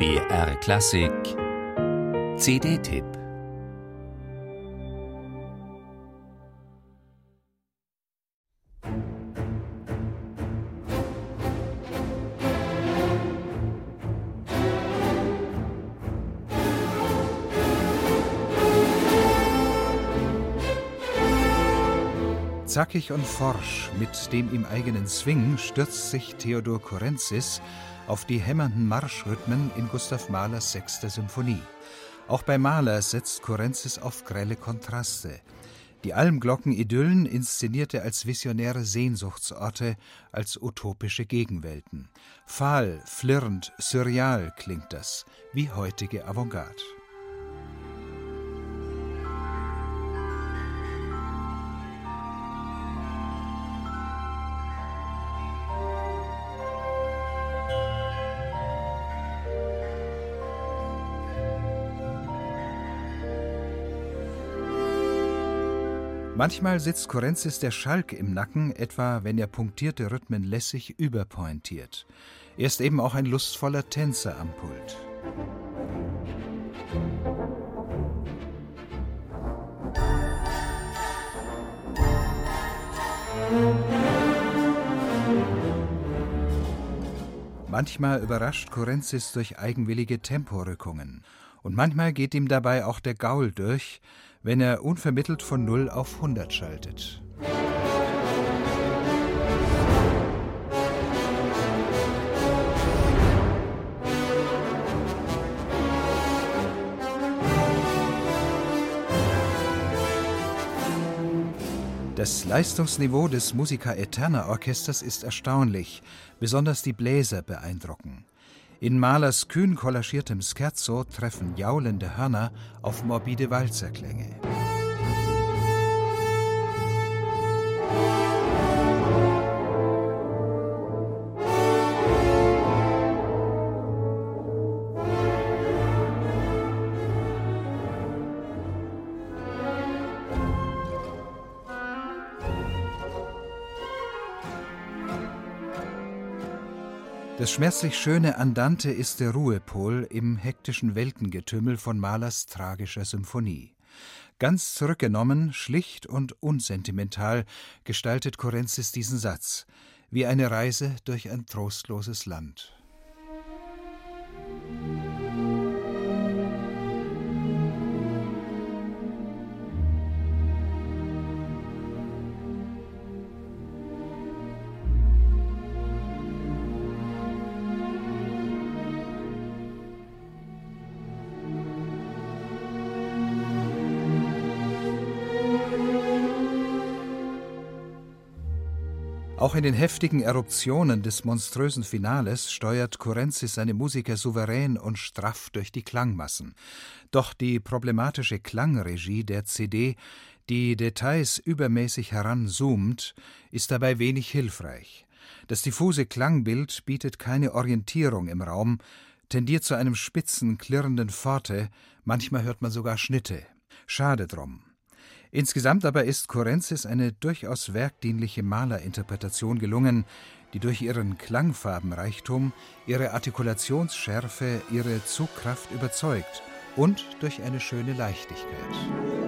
BR Klassik. CD-Tipp Zackig und forsch, mit dem ihm eigenen Swing, stürzt sich Theodor Kurenzis auf die hämmernden Marschrhythmen in Gustav Mahlers sechster Symphonie. Auch bei Mahler setzt Kurenzis auf grelle Kontraste. Die Almglocken-Idyllen inszeniert er als visionäre Sehnsuchtsorte, als utopische Gegenwelten. Fahl, flirrend, surreal klingt das, wie heutige Avantgarde. Manchmal sitzt Kurenzis der Schalk im Nacken, etwa wenn er punktierte Rhythmen lässig überpointiert. Er ist eben auch ein lustvoller Tänzer am Pult. Manchmal überrascht Kurenzis durch eigenwillige Temporückungen. Und manchmal geht ihm dabei auch der Gaul durch, wenn er unvermittelt von 0 auf 100 schaltet. Das Leistungsniveau des Musica Eterna Orchesters ist erstaunlich, besonders die Bläser beeindrucken. In Mahlers kühn kollagiertem Scherzo treffen jaulende Hörner auf morbide Walzerklänge. Das schmerzlich schöne Andante ist der Ruhepol im hektischen Weltengetümmel von Mahlers tragischer Symphonie. Ganz zurückgenommen, schlicht und unsentimental gestaltet Korenzis diesen Satz, wie eine Reise durch ein trostloses Land. Auch in den heftigen Eruptionen des monströsen Finales steuert Kurenzis seine Musiker souverän und straff durch die Klangmassen. Doch die problematische Klangregie der CD, die Details übermäßig heranzoomt, ist dabei wenig hilfreich. Das diffuse Klangbild bietet keine Orientierung im Raum, tendiert zu einem spitzen, klirrenden Forte, manchmal hört man sogar Schnitte. Schade drum. Insgesamt aber ist Kurenzis eine durchaus werkdienliche Malerinterpretation gelungen, die durch ihren Klangfarbenreichtum, ihre Artikulationsschärfe, ihre Zugkraft überzeugt und durch eine schöne Leichtigkeit.